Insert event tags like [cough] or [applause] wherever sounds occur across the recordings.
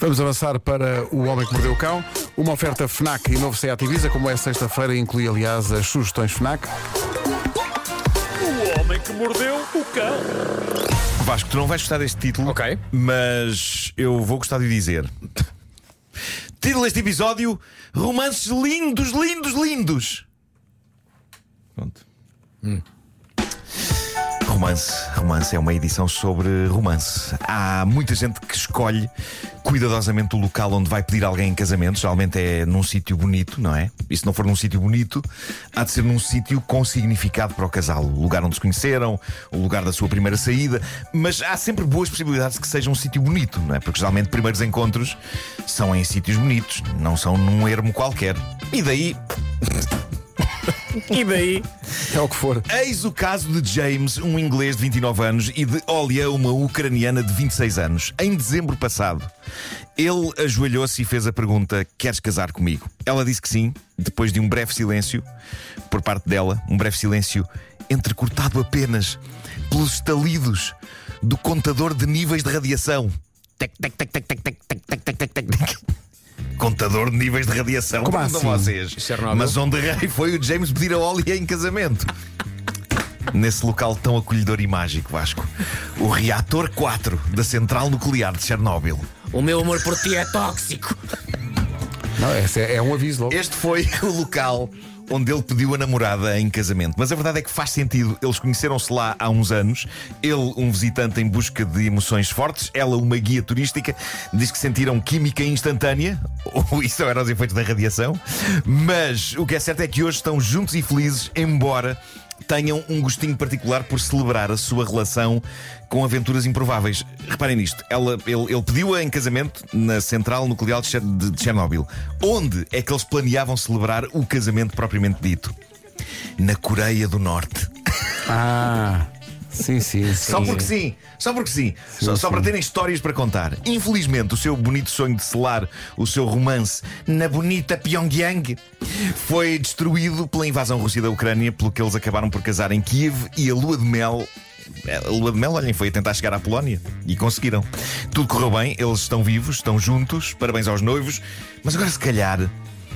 Vamos avançar para O Homem que Mordeu o Cão. Uma oferta FNAC e novo Seat Ibiza, como é sexta-feira, inclui aliás as sugestões FNAC. O homem que mordeu o cão. Vasco, tu não vais gostar deste título, Ok. mas eu vou gostar de dizer. Título deste episódio: Romances lindos, lindos, lindos. Pronto. Romance. Romance é uma edição sobre romance. Há muita gente que escolhe cuidadosamente o local onde vai pedir alguém em casamento. Geralmente é num sítio bonito, não é? E se não for num sítio bonito, há de ser num sítio com significado para o casal. O lugar onde se conheceram, o lugar da sua primeira saída. Mas há sempre boas possibilidades de que seja um sítio bonito, não é? Porque geralmente primeiros encontros são em sítios bonitos, não são num ermo qualquer. E daí [laughs] E daí? É o que for. Eis o caso de James, um inglês de 29 anos, e de Olia, uma ucraniana de 26 anos. Em dezembro passado, ele ajoelhou-se e fez a pergunta: Queres casar comigo? Ela disse que sim, depois de um breve silêncio por parte dela, um breve silêncio entrecortado apenas pelos estalidos do contador de níveis de radiação. Tec, tec, tec, tec, tec, tec, tec, tec, tec, tec. Contador de níveis de radiação. Como assim? vocês. Chernobyl? Mas onde rei foi o James pedir a Olia em casamento? Nesse local tão acolhedor e mágico, Vasco. O reator 4 da central nuclear de Chernobyl. O meu amor por ti é tóxico. Não, esse é, é um aviso logo. Este foi o local onde ele pediu a namorada em casamento. Mas a verdade é que faz sentido. Eles conheceram-se lá há uns anos. Ele, um visitante em busca de emoções fortes. Ela, uma guia turística. Diz que sentiram química instantânea. [laughs] Ou isso era os efeitos da radiação. Mas o que é certo é que hoje estão juntos e felizes, embora tenham um gostinho particular por celebrar a sua relação com aventuras improváveis. Reparem nisto, ela, ele, ele pediu-a em casamento na central nuclear de Cher- de de Chernobyl. Onde é que eles planeavam celebrar o casamento propriamente dito? Na Coreia do Norte. Ah, sim, sim. sim. Só porque sim, só porque sim. só, só sim. para terem histórias para contar. Infelizmente, o seu bonito sonho de selar o seu romance na bonita Pyongyang foi destruído pela invasão russa da Ucrânia, pelo que eles acabaram por casar em Kiev e a lua de mel. A lua de mel, olhem, foi a tentar chegar à Polónia e conseguiram. Tudo correu bem, eles estão vivos, estão juntos, parabéns aos noivos, mas agora se calhar.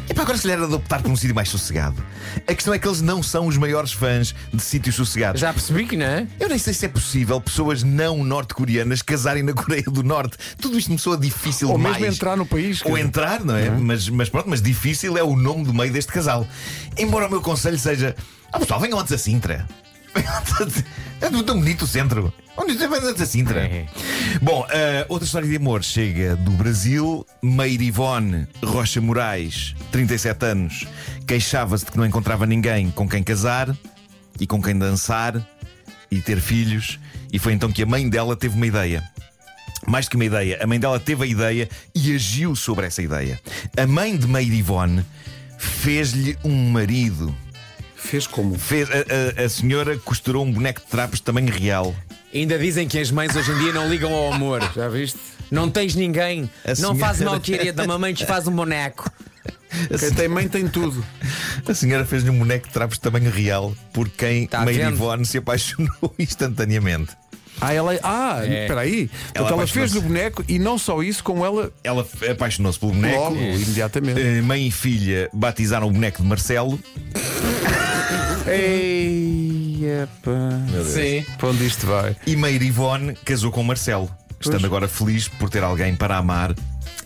Epá, agora se calhar era de optar por um sítio mais sossegado. A questão é que eles não são os maiores fãs de sítios sossegados. Já percebi que não é? Eu nem sei se é possível pessoas não norte-coreanas casarem na Coreia do Norte. Tudo isto me soa difícil Ou demais. mesmo entrar no país. Ou entrar, não é? Mas, mas pronto, mas difícil é o nome do meio deste casal. Embora o meu conselho seja: Ah, pessoal, venham antes a Sintra. [laughs] É tão bonito o centro. Onde você vai antes a Sintra? É. Bom, ah, outra história de amor chega do Brasil. Meire Ivone Rocha Moraes, 37 anos, queixava-se de que não encontrava ninguém com quem casar e com quem dançar e ter filhos. E foi então que a mãe dela teve uma ideia. Mais do que uma ideia, a mãe dela teve a ideia e agiu sobre essa ideia. A mãe de Meire Ivone fez-lhe um marido. Fez como? Fez, a, a- a senhora costurou um boneco de trapos de tamanho real. Ainda dizem que as mães hoje em dia não ligam ao amor. [laughs] Já viste? Não tens ninguém. A Não senhora- faz mal, [laughs] querida. Mamãe te faz um boneco. Quem tem mãe tem tudo. A senhora fez-lhe um boneco de trapos de tamanho real por quem Tá Meire vendo? Ivone se apaixonou [laughs] instantaneamente. Ah, ela. Ah, É. espera aí. Portanto, ela apaixonou-se. fez no boneco e não só isso, como ela Ela apaixonou-se pelo boneco. logo, imediatamente. Eh, Mãe e filha batizaram o boneco de Marcelo. Ei, epa. Sim. Para onde isto vai? E Meire Ivone casou com Marcelo, estando agora feliz por ter alguém para amar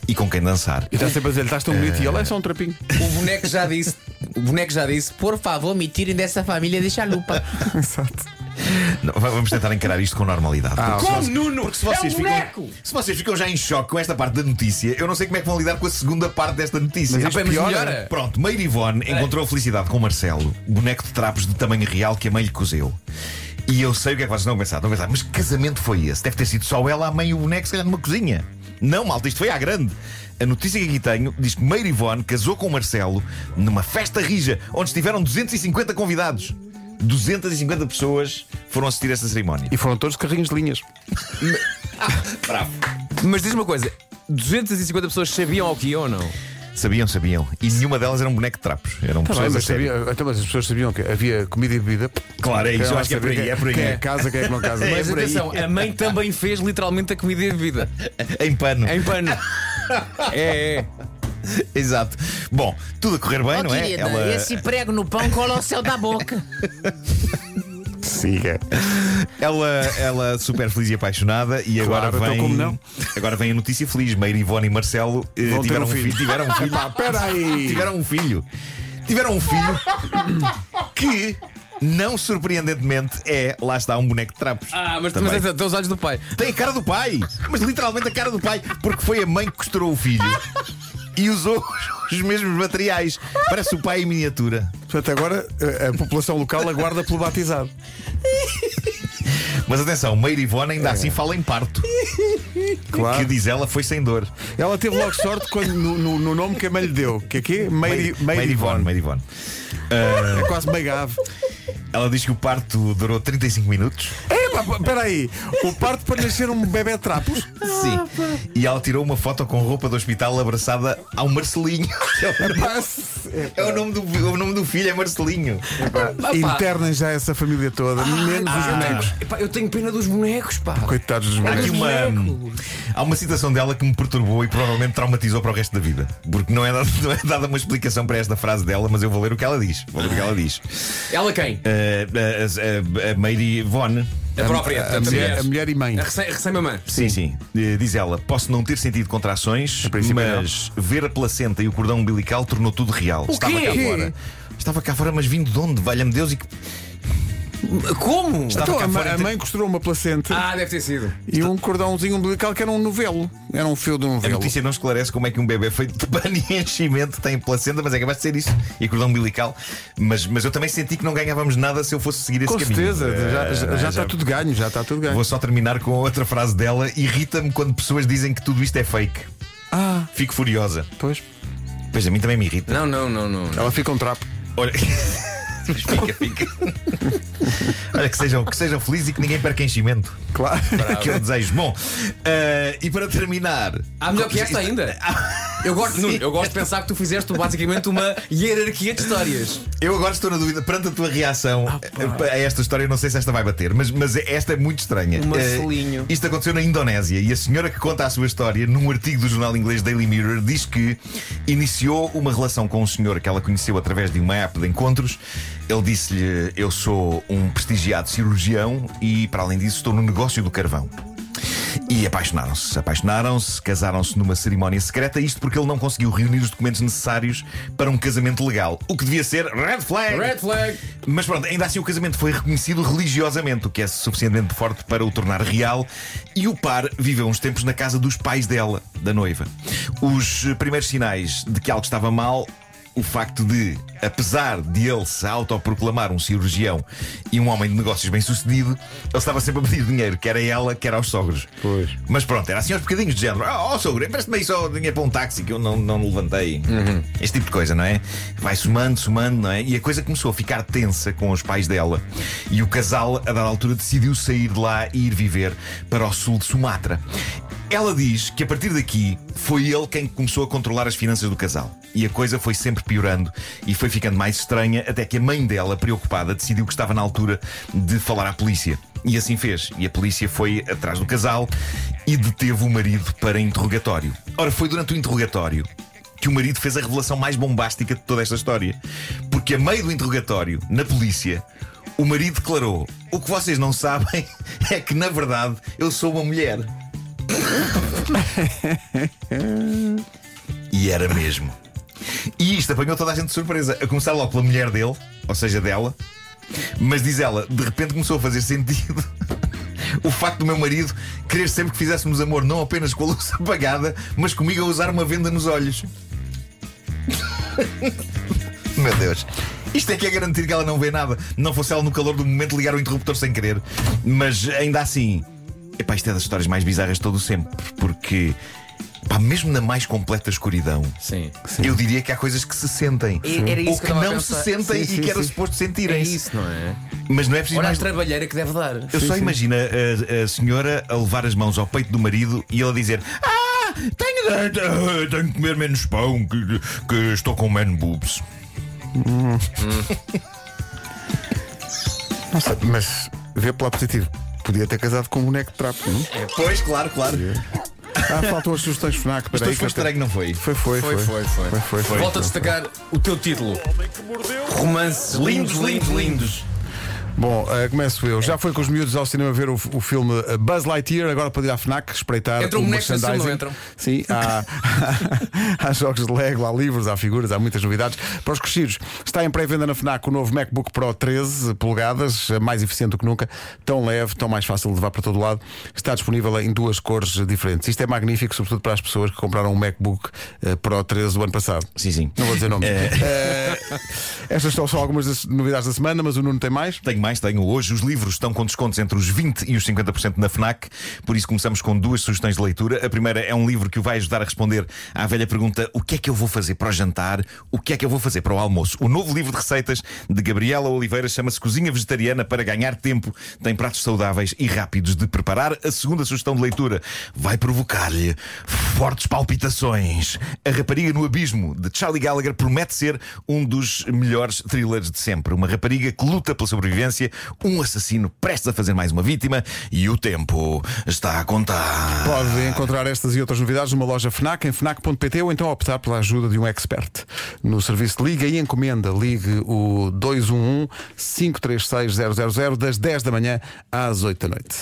e com quem dançar. E está sempre a dizer, estás tão bonito e ela é só um trapinho. O boneco já disse. O boneco já disse: Por favor, me tirem dessa família de chalupa. [laughs] Exato. Não, va- vamos tentar encarar isto com normalidade. Ah, Porque se vocês- Nuno? Porque se vocês, é um ficam, boneco! se vocês ficam já em choque com esta parte da notícia, eu não sei como é que vão lidar com a segunda parte desta notícia. Mas Ah, mas melhora. Pronto, Meire Ivone encontrou a felicidade com Marcelo, boneco de trapos de tamanho real que a mãe lhe cozeu. E eu sei o que é que vocês estão a pensar. Estão a pensar, mas que casamento foi esse? Deve ter sido só ela, a mãe e o boneco, se calhar numa cozinha. Não, malta, isto foi à grande. A notícia que aqui tenho diz que Meire Ivone casou com Marcelo numa festa rija, onde estiveram 250 convidados. 250 pessoas foram assistir a esta cerimónia. E foram todos carrinhos de linhas. [laughs] Bravo. Mas diz uma coisa: 250 pessoas sabiam ao que iam ou não? Sabiam, sabiam. E nenhuma delas era um boneco de trapos. Eram Tá bem, pessoas a mas, sério. sabia, então, mas as pessoas sabiam que havia comida e bebida. Claro, é isso. Eu acho que é por aí. É por aí. Quem é que casa, quem é que não casa. [laughs] É Mas por aí. Atenção, a mãe também fez literalmente a comida e a bebida. Em pano. Em pano. [laughs] É, é. [laughs] Exato. Bom, tudo a correr bem, Oh, não é? querida, Ela- esse prego no pão cola ao céu da boca. Siga. Ela, ela super feliz e apaixonada e agora Claro, então vem como não? agora vem a notícia feliz. Meire, Ivone e Marcelo eh, tiveram um filho. filho. Tiveram um filho. Epá, peraí. Tiveram um filho. Tiveram um filho que, não surpreendentemente, é, lá está, um boneco de trapos. Ah, mas, mas é, tem os olhos do pai. Tem a cara do pai, mas literalmente a cara do pai, porque foi a mãe que costurou o filho e usou [laughs] os mesmos materiais. Parece o pai em miniatura. Portanto, agora a, a população local aguarda pelo batizado. Mas atenção, Meire Ivone ainda assim fala em parto. Claro. Que diz ela foi sem dor. Ela teve logo sorte quando, no, no- no nome que a mãe lhe deu. Que é Meire Ivone. Meire Ivone. É quase meio ave. Ela diz que o parto durou 35 minutos. Espera aí. O parto para nascer um bebê de trapos. Sim. E ela tirou uma foto com roupa do hospital abraçada ao Marcelinho. É o nome do, o nome do filho, é Marcelinho. Internem já essa família toda, menos os bonecos. Epá, eu tenho pena dos bonecos, pá. Coitados dos Há aqui bonecos. uma, há uma citação dela que me perturbou e provavelmente traumatizou para o resto da vida. Porque não é, dada, não é dada uma explicação para esta frase dela, mas eu vou ler o que ela diz. Vou ler o que ela diz. Ela quem? Uh, a, a, a Mary Von. A própria. A, portanto, mulher, a mulher e mãe. A recém- a recém-mamã. Sim, sim. Eh, Diz ela: Posso não ter sentido contrações, princípio, mas ver a placenta e o cordão umbilical tornou tudo real. Estava quê? cá fora. Estava cá fora, mas vindo de onde? Valha-me Deus. E que... Como? Estava Então, cá a, ma- fora a mãe costurou uma placenta Ah, deve ter sido. e um cordãozinho umbilical que era um novelo. Era um fio de um A novelo. notícia não esclarece como é que um bebê feito de pano e enchimento tem placenta, mas é capaz de ser isso. E cordão umbilical. Mas, mas eu também senti que não ganhávamos nada se eu fosse seguir esse Com caminho. certeza, já, Eh, já- já está tudo ganho, já está tudo ganho. Vou só terminar com outra frase dela. Irrita-me quando pessoas dizem que tudo isto é fake. Ah, Fico furiosa. pois. Pois a mim também me irrita. Não, não, não, não. Ela fica um trapo. Olha. [laughs] Mas fica, fica. Olha, que sejam, que sejam felizes e que ninguém perca enchimento. Claro. Que eu desejo. Bom, eh, e para terminar. Há melhor que esta ainda. [laughs] Eu gosto, Nuno, eu gosto de pensar que tu fizeste basicamente uma hierarquia de histórias. Eu agora estou na dúvida, perante a tua reação eh, a esta história, eu não sei se esta vai bater, mas, mas esta é muito estranha. O Marcelinho. Eh, isto aconteceu na Indonésia e a senhora que conta a sua história, num artigo do jornal inglês Daily Mirror, diz que iniciou uma relação com um senhor que ela conheceu através de uma app de encontros. Ele disse-lhe: Eu sou um prestigiado cirurgião e, para além disso, estou no negócio do carvão. E apaixonaram-se. Apaixonaram-se, casaram-se numa cerimónia secreta, isto porque ele não conseguiu reunir os documentos necessários para um casamento legal. O que devia ser red flag. Red flag. Mas pronto, ainda assim o casamento foi reconhecido religiosamente, o que é suficientemente forte para o tornar real. E o par viveu uns tempos na casa dos pais dela, da noiva. Os primeiros sinais de que algo estava mal. O facto de, apesar de ele se autoproclamar um cirurgião e um homem de negócios bem sucedido, ele estava sempre a pedir dinheiro, quer a ela, quer aos sogros. Pois. Mas pronto, era assim aos bocadinhos de género. Oh, oh sogro, empresta-me aí só dinheiro para um táxi que eu não, não levantei. Este tipo de coisa, não é? Vai somando, somando, não é? E a coisa começou a ficar tensa com os pais dela. E o casal, a dada altura, decidiu sair de lá e ir viver para o sul de Sumatra. Ela diz que a partir daqui foi ele quem começou a controlar as finanças do casal. E a coisa foi sempre piorando e foi ficando mais estranha até que a mãe dela, preocupada, decidiu que estava na altura de falar à polícia. E assim fez. E a polícia foi atrás do casal e deteve o marido para interrogatório. Ora, foi durante o interrogatório que o marido fez a revelação mais bombástica de toda esta história. Porque a meio do interrogatório, na polícia, o marido declarou: O que vocês não sabem [laughs] é que, na verdade, eu sou uma mulher. [laughs] e era mesmo. E isto apanhou toda a gente de surpresa, a começar logo pela mulher dele, ou seja, dela. Mas diz ela, de repente começou a fazer sentido [laughs] o facto do meu marido querer sempre que fizéssemos amor, não apenas com a luz [laughs] apagada, mas comigo a usar uma venda nos olhos. meu Deus. Isto é que é garantir que ela não vê nada. Não fosse ela no calor do momento ligar o interruptor sem querer. Mas ainda assim, epá, isto é das histórias mais bizarras de todo o sempre. Porque, pá, mesmo na mais completa escuridão, Sim. eu diria que há coisas que se sentem. E- era isso ou que que a não se sentem Sim, e sim, que era sim. suposto É sentirem-se. isso, não é? Mas não é preciso Olha a mais. trabalheira que deve dar. Eu só imagino a, a senhora a levar as mãos ao peito do marido e ele a dizer: Ah, tenho, de- tenho que comer menos pão, que, que estou com man boobs. Nossa, [laughs] mas vê pelo positivo. Podia ter casado com um boneco de trapo, não? Pois, claro, claro. Ah, faltam as sugestões FNAC. Peraí, hoje foi estranho, não foi? Foi, foi, Foi, foi, foi. foi, foi, foi. Volto a destacar o teu título: Romances lindos, lindos, lindos. Bom, eh, começo eu. Já foi com os miúdos ao cinema ver o, o filme Buzz Lightyear, agora para ir à FNAC espreitar Entram o merchandising. não entram? Sim, há, [laughs] há jogos de Lego, há livros, há figuras, há muitas novidades. Para os crescidos, está em pré-venda na FNAC o novo MacBook Pro 13 polegadas, mais eficiente do que nunca, tão leve, tão mais fácil de levar para todo lado. Está disponível em duas cores diferentes. Isto é magnífico, sobretudo para as pessoas que compraram um MacBook eh, Pro 13 o ano passado. Sim, sim. Não vou dizer nomes. Eh, estas são só algumas das novidades da semana, mas o Nuno tem mais. Tenho mais, tenho. Hoje os livros estão com descontos entre os 20% e os 50% na FNAC, por isso começamos com duas sugestões de leitura. A primeira é um livro que o vai ajudar a responder à velha pergunta: o que é que eu vou fazer para o jantar? O que é que eu vou fazer para o almoço? O novo livro de receitas de Gabriela Oliveira chama-se Cozinha Vegetariana para Ganhar Tempo. Tem pratos saudáveis e rápidos de preparar. A segunda sugestão de leitura vai provocar-lhe fortes palpitações. A Rapariga no Abismo, de Charlie Gallagher, promete ser um dos melhores thrillers de sempre. Uma rapariga que luta pela sobrevivência, um assassino prestes a fazer mais uma vítima e o tempo está a contar. Pode encontrar estas e outras novidades numa loja FNAC em FNAC.pt ou então optar pela ajuda de um expert. No serviço Liga e Encomenda, ligue o 211 536 000 das 10 da manhã às 8 da noite.